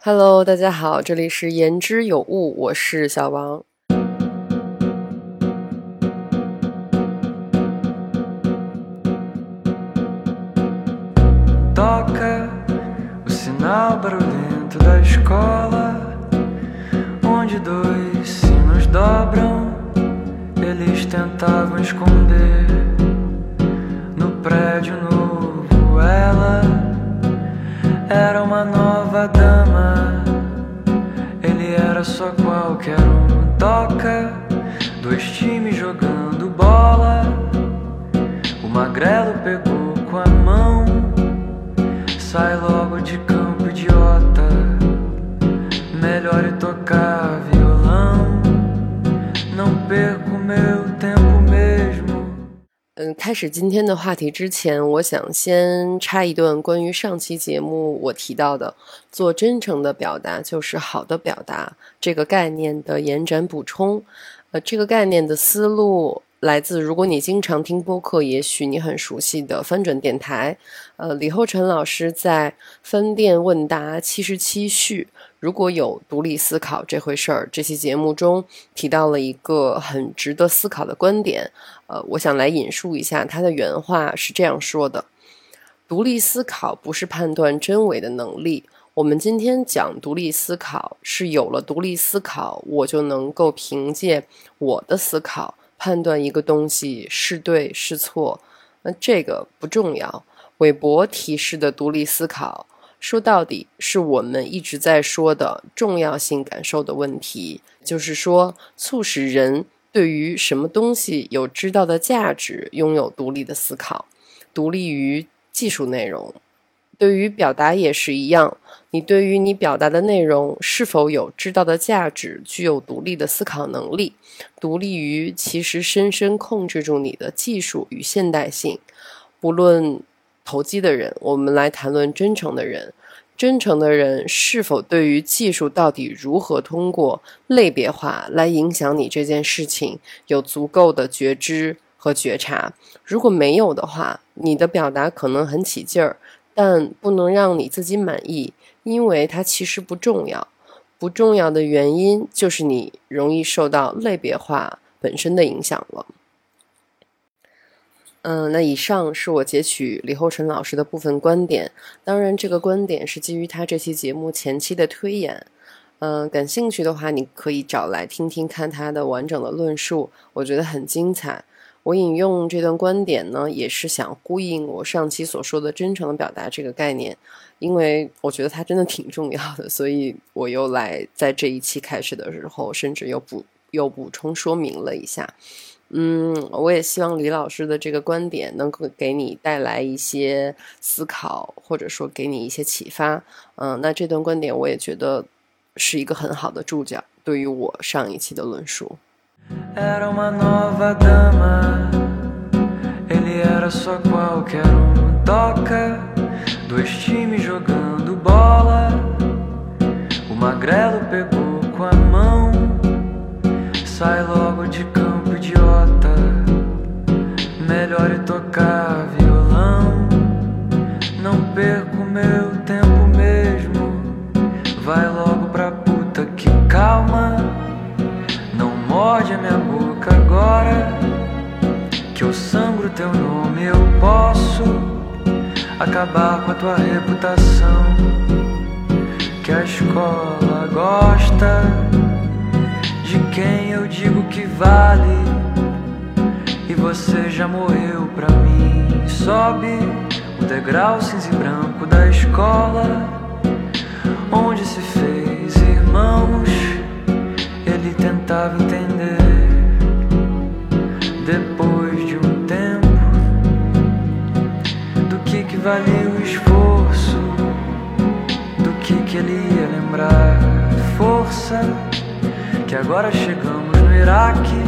Hello，大家好，这里是言之有物，我是小王。开始今天的话题之前，我想先插一段关于上期节目我提到的“做真诚的表达就是好的表达”这个概念的延展补充。呃，这个概念的思路来自，如果你经常听播客，也许你很熟悉的翻转电台。呃，李厚辰老师在《分店问答七十七序》如果有独立思考这回事儿这期节目中提到了一个很值得思考的观点。呃，我想来引述一下他的原话，是这样说的：“独立思考不是判断真伪的能力。我们今天讲独立思考，是有了独立思考，我就能够凭借我的思考判断一个东西是对是错。那这个不重要。韦伯提示的独立思考，说到底是我们一直在说的重要性感受的问题，就是说，促使人。”对于什么东西有知道的价值，拥有独立的思考，独立于技术内容。对于表达也是一样，你对于你表达的内容是否有知道的价值，具有独立的思考能力，独立于其实深深控制住你的技术与现代性。不论投机的人，我们来谈论真诚的人。真诚的人是否对于技术到底如何通过类别化来影响你这件事情有足够的觉知和觉察？如果没有的话，你的表达可能很起劲儿，但不能让你自己满意，因为它其实不重要。不重要的原因就是你容易受到类别化本身的影响了。嗯，那以上是我截取李厚辰老师的部分观点。当然，这个观点是基于他这期节目前期的推演。嗯，感兴趣的话，你可以找来听听看他的完整的论述，我觉得很精彩。我引用这段观点呢，也是想呼应我上期所说的真诚的表达这个概念，因为我觉得它真的挺重要的，所以我又来在这一期开始的时候，甚至又补又补充说明了一下。嗯，我也希望李老师的这个观点能够给你带来一些思考，或者说给你一些启发。嗯，那这段观点我也觉得是一个很好的注脚，对于我上一期的论述。Melhor é tocar violão. Não perco meu tempo mesmo. Vai logo pra puta que calma. Não morde a minha boca agora. Que eu sangro teu nome, eu posso acabar com a tua reputação. Que a escola gosta de quem eu digo que vale. E você já morreu pra mim. Sobe o degrau cinza e branco da escola, onde se fez irmãos. Ele tentava entender. Depois de um tempo, do que que valia o esforço, do que que ele ia lembrar. Força que agora chegamos no Iraque,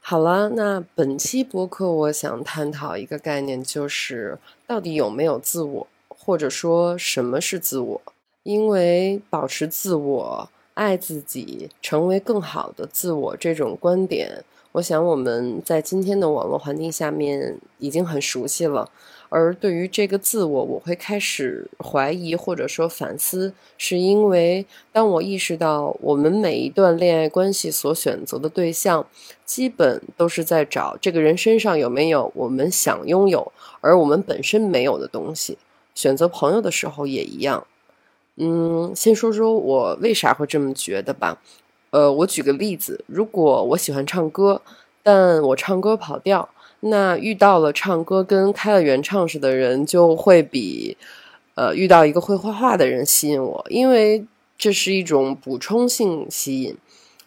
好了，那本期播客我想探讨一个概念，就是到底有没有自我。或者说什么是自我？因为保持自我、爱自己、成为更好的自我这种观点，我想我们在今天的网络环境下面已经很熟悉了。而对于这个自我，我会开始怀疑或者说反思，是因为当我意识到我们每一段恋爱关系所选择的对象，基本都是在找这个人身上有没有我们想拥有而我们本身没有的东西。选择朋友的时候也一样。嗯，先说说我为啥会这么觉得吧。呃，我举个例子，如果我喜欢唱歌，但我唱歌跑调。那遇到了唱歌跟开了原唱式的人，就会比，呃，遇到一个会画画的人吸引我，因为这是一种补充性吸引。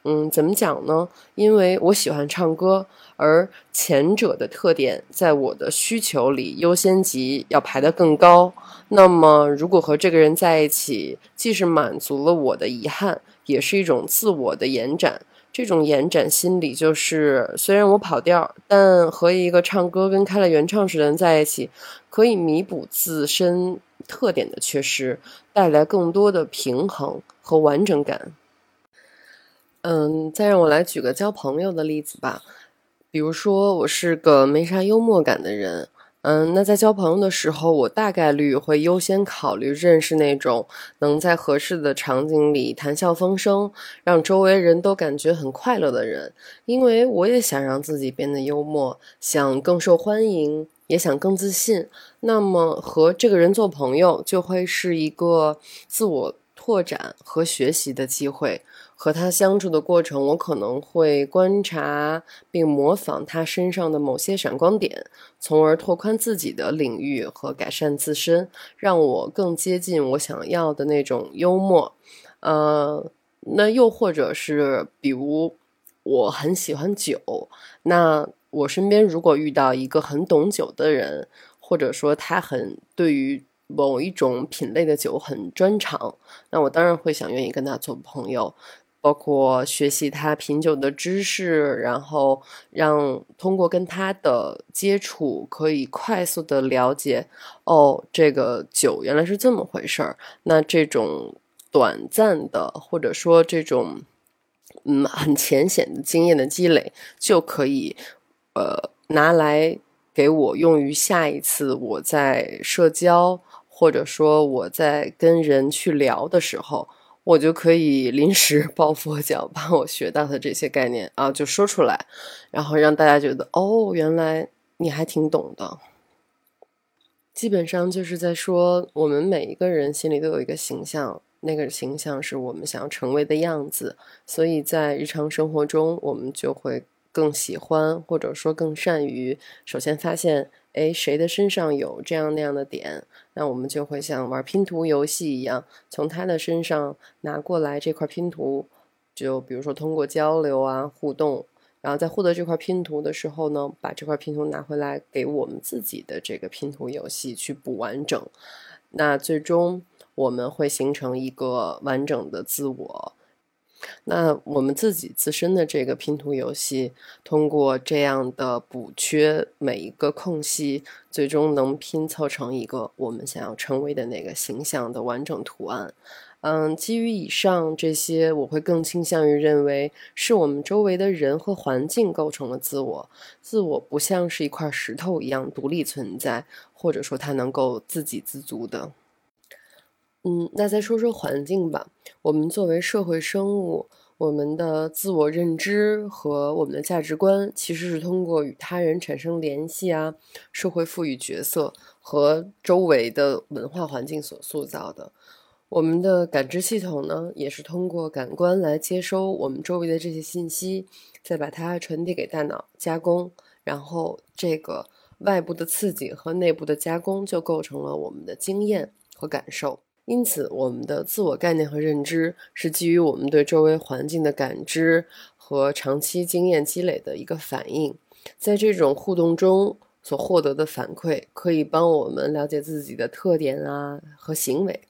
嗯，怎么讲呢？因为我喜欢唱歌，而前者的特点在我的需求里优先级要排得更高。那么，如果和这个人在一起，既是满足了我的遗憾，也是一种自我的延展。这种延展心理就是，虽然我跑调，但和一个唱歌跟开了原唱似的人在一起，可以弥补自身特点的缺失，带来更多的平衡和完整感。嗯，再让我来举个交朋友的例子吧，比如说我是个没啥幽默感的人。嗯，那在交朋友的时候，我大概率会优先考虑认识那种能在合适的场景里谈笑风生，让周围人都感觉很快乐的人。因为我也想让自己变得幽默，想更受欢迎，也想更自信。那么和这个人做朋友，就会是一个自我拓展和学习的机会。和他相处的过程，我可能会观察并模仿他身上的某些闪光点，从而拓宽自己的领域和改善自身，让我更接近我想要的那种幽默。呃，那又或者是，比如我很喜欢酒，那我身边如果遇到一个很懂酒的人，或者说他很对于某一种品类的酒很专长，那我当然会想愿意跟他做朋友。包括学习他品酒的知识，然后让通过跟他的接触，可以快速的了解，哦，这个酒原来是这么回事儿。那这种短暂的，或者说这种嗯很浅显的经验的积累，就可以呃拿来给我用于下一次我在社交，或者说我在跟人去聊的时候。我就可以临时 抱佛脚，把我学到的这些概念啊，就说出来，然后让大家觉得哦，原来你还挺懂的。基本上就是在说，我们每一个人心里都有一个形象，那个形象是我们想要成为的样子，所以在日常生活中，我们就会更喜欢，或者说更善于，首先发现。哎，谁的身上有这样那样的点，那我们就会像玩拼图游戏一样，从他的身上拿过来这块拼图，就比如说通过交流啊互动，然后在获得这块拼图的时候呢，把这块拼图拿回来给我们自己的这个拼图游戏去补完整，那最终我们会形成一个完整的自我。那我们自己自身的这个拼图游戏，通过这样的补缺每一个空隙，最终能拼凑成一个我们想要成为的那个形象的完整图案。嗯，基于以上这些，我会更倾向于认为是我们周围的人和环境构成了自我。自我不像是一块石头一样独立存在，或者说它能够自给自足的。嗯，那再说说环境吧。我们作为社会生物，我们的自我认知和我们的价值观，其实是通过与他人产生联系啊，社会赋予角色和周围的文化环境所塑造的。我们的感知系统呢，也是通过感官来接收我们周围的这些信息，再把它传递给大脑加工，然后这个外部的刺激和内部的加工，就构成了我们的经验和感受。因此，我们的自我概念和认知是基于我们对周围环境的感知和长期经验积累的一个反应。在这种互动中所获得的反馈，可以帮我们了解自己的特点啊和行为。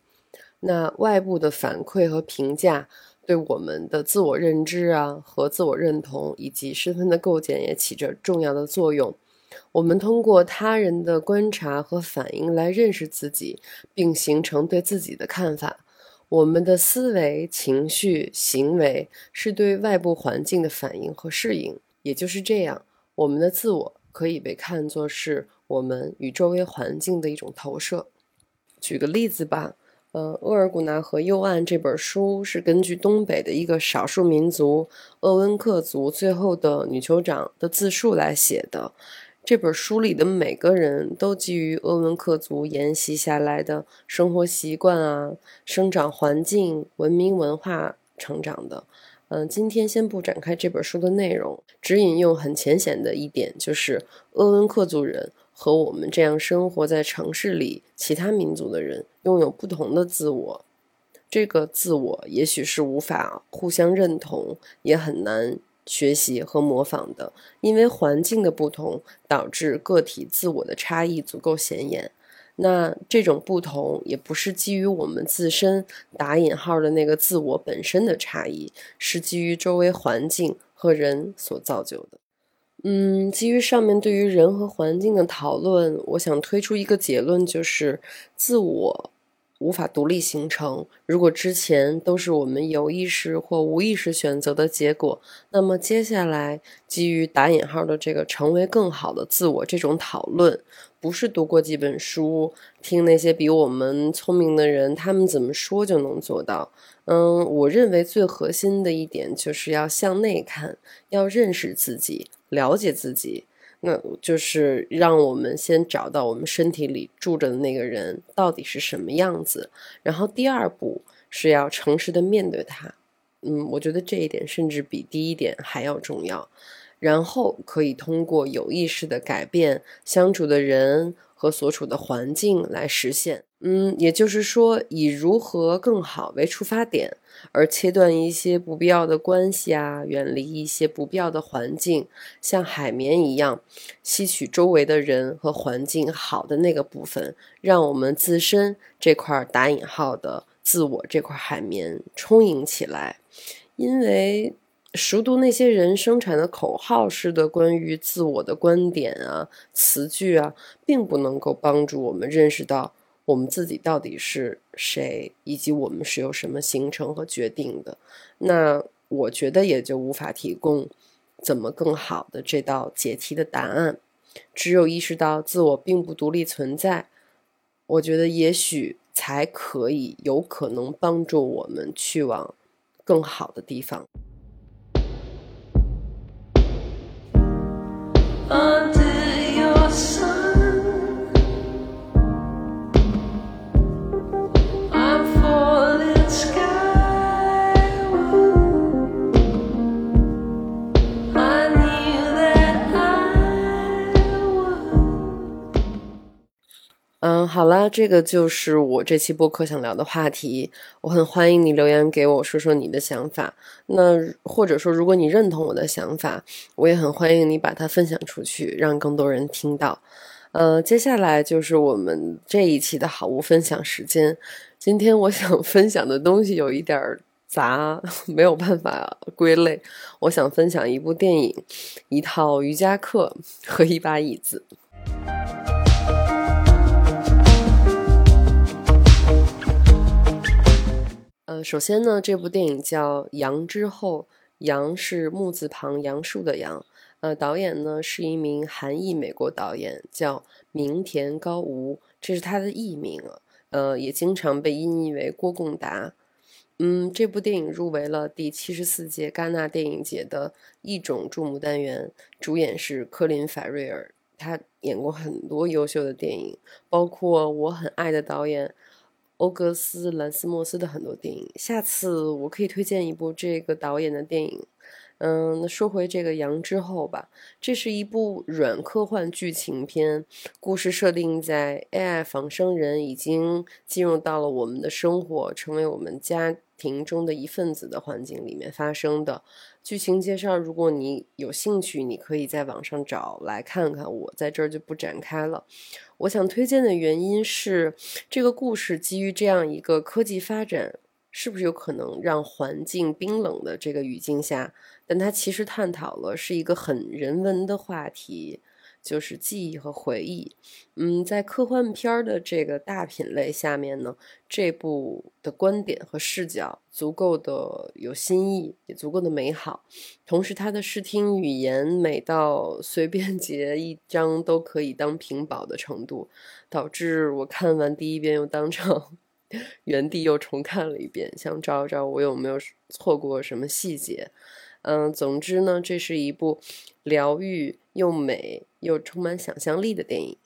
那外部的反馈和评价对我们的自我认知啊和自我认同以及身份的构建也起着重要的作用。我们通过他人的观察和反应来认识自己，并形成对自己的看法。我们的思维、情绪、行为是对外部环境的反应和适应。也就是这样，我们的自我可以被看作是我们与周围环境的一种投射。举个例子吧。呃，《额尔古纳河右岸》这本书是根据东北的一个少数民族鄂温克族最后的女酋长的自述来写的。这本书里的每个人都基于鄂温克族沿袭下来的生活习惯啊、生长环境、文明文化成长的。嗯，今天先不展开这本书的内容，只引用很浅显的一点，就是鄂温克族人。和我们这样生活在城市里其他民族的人拥有不同的自我，这个自我也许是无法互相认同，也很难学习和模仿的，因为环境的不同导致个体自我的差异足够显眼。那这种不同也不是基于我们自身打引号的那个自我本身的差异，是基于周围环境和人所造就的。嗯，基于上面对于人和环境的讨论，我想推出一个结论，就是自我无法独立形成。如果之前都是我们有意识或无意识选择的结果，那么接下来基于打引号的这个成为更好的自我这种讨论，不是读过几本书，听那些比我们聪明的人他们怎么说就能做到。嗯，我认为最核心的一点就是要向内看，要认识自己。了解自己，那就是让我们先找到我们身体里住着的那个人到底是什么样子。然后第二步是要诚实的面对他。嗯，我觉得这一点甚至比第一点还要重要。然后可以通过有意识的改变相处的人和所处的环境来实现。嗯，也就是说，以如何更好为出发点，而切断一些不必要的关系啊，远离一些不必要的环境，像海绵一样吸取周围的人和环境好的那个部分，让我们自身这块打引号的自我这块海绵充盈起来。因为熟读那些人生产的口号式的关于自我的观点啊、词句啊，并不能够帮助我们认识到。我们自己到底是谁，以及我们是由什么形成和决定的？那我觉得也就无法提供怎么更好的这道解题的答案。只有意识到自我并不独立存在，我觉得也许才可以有可能帮助我们去往更好的地方。好啦，这个就是我这期播客想聊的话题。我很欢迎你留言给我说说你的想法。那或者说，如果你认同我的想法，我也很欢迎你把它分享出去，让更多人听到。呃，接下来就是我们这一期的好物分享时间。今天我想分享的东西有一点杂，没有办法归类。我想分享一部电影、一套瑜伽课和一把椅子。首先呢，这部电影叫《杨之后》，杨是木字旁杨树的杨。呃，导演呢是一名韩裔美国导演，叫明田高吾，这是他的艺名。呃，也经常被音译为郭贡达。嗯，这部电影入围了第七十四届戛纳电影节的一种注目单元，主演是科林·法瑞尔，他演过很多优秀的电影，包括我很爱的导演。欧格斯·兰斯莫斯的很多电影，下次我可以推荐一部这个导演的电影。嗯，说回这个《羊》之后吧，这是一部软科幻剧情片，故事设定在 AI 仿生人已经进入到了我们的生活，成为我们家庭中的一份子的环境里面发生的。剧情介绍，如果你有兴趣，你可以在网上找来看看，我在这儿就不展开了。我想推荐的原因是，这个故事基于这样一个科技发展，是不是有可能让环境冰冷的这个语境下，但它其实探讨了是一个很人文的话题，就是记忆和回忆。嗯，在科幻片儿的这个大品类下面呢，这部的观点和视角足够的有新意，也足够的美好。同时，它的视听语言美到随便截一张都可以当屏保的程度，导致我看完第一遍又当场 原地又重看了一遍，想找找我有没有错过什么细节。嗯，总之呢，这是一部疗愈又美又充满想象力的电影。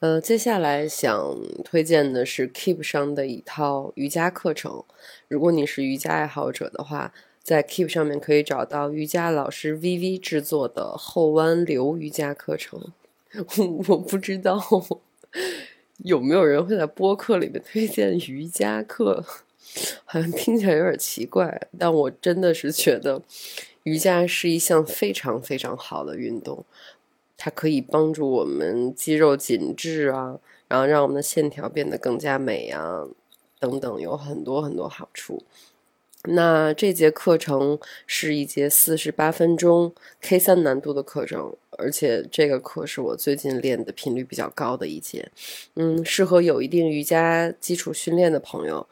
呃，接下来想推荐的是 Keep 上的一套瑜伽课程。如果你是瑜伽爱好者的话，在 Keep 上面可以找到瑜伽老师 VV 制作的后弯流瑜伽课程。我不知道 有没有人会在播客里面推荐瑜伽课。好像听起来有点奇怪，但我真的是觉得瑜伽是一项非常非常好的运动，它可以帮助我们肌肉紧致啊，然后让我们的线条变得更加美啊，等等，有很多很多好处。那这节课程是一节四十八分钟 K 三难度的课程，而且这个课是我最近练的频率比较高的一节，嗯，适合有一定瑜伽基础训练的朋友。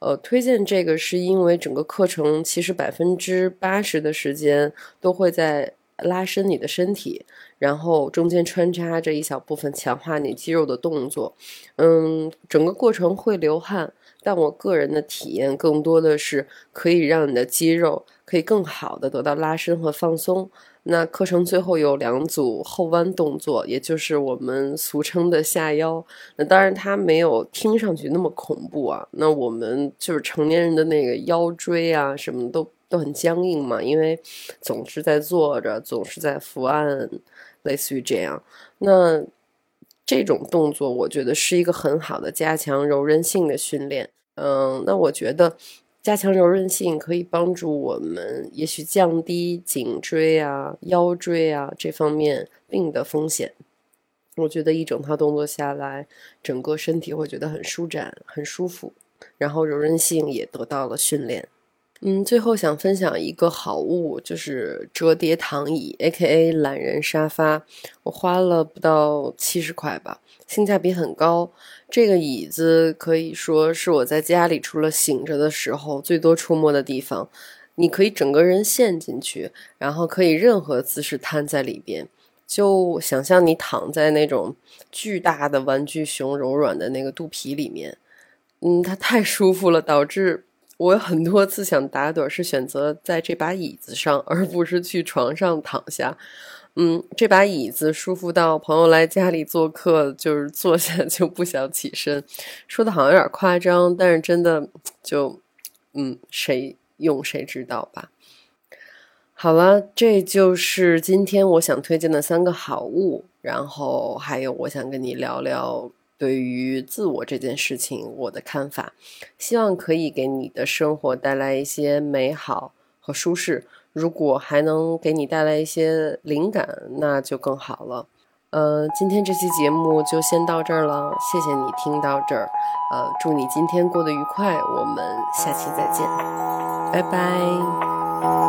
呃，推荐这个是因为整个课程其实百分之八十的时间都会在拉伸你的身体，然后中间穿插着一小部分强化你肌肉的动作。嗯，整个过程会流汗，但我个人的体验更多的是可以让你的肌肉可以更好的得到拉伸和放松。那课程最后有两组后弯动作，也就是我们俗称的下腰。那当然它没有听上去那么恐怖啊。那我们就是成年人的那个腰椎啊，什么都都很僵硬嘛，因为总是在坐着，总是在伏案，类似于这样。那这种动作，我觉得是一个很好的加强柔韧性的训练。嗯，那我觉得。加强柔韧性可以帮助我们，也许降低颈椎啊、腰椎啊这方面病的风险。我觉得一整套动作下来，整个身体会觉得很舒展、很舒服，然后柔韧性也得到了训练。嗯，最后想分享一个好物，就是折叠躺椅 （A.K.A. 懒人沙发）。我花了不到七十块吧，性价比很高。这个椅子可以说是我在家里除了醒着的时候最多出没的地方。你可以整个人陷进去，然后可以任何姿势瘫在里边，就想象你躺在那种巨大的玩具熊柔软的那个肚皮里面。嗯，它太舒服了，导致我有很多次想打盹是选择在这把椅子上，而不是去床上躺下。嗯，这把椅子舒服到朋友来家里做客，就是坐下就不想起身。说的好像有点夸张，但是真的就，嗯，谁用谁知道吧。好了，这就是今天我想推荐的三个好物，然后还有我想跟你聊聊对于自我这件事情我的看法，希望可以给你的生活带来一些美好和舒适。如果还能给你带来一些灵感，那就更好了。呃，今天这期节目就先到这儿了，谢谢你听到这儿。呃，祝你今天过得愉快，我们下期再见，拜拜。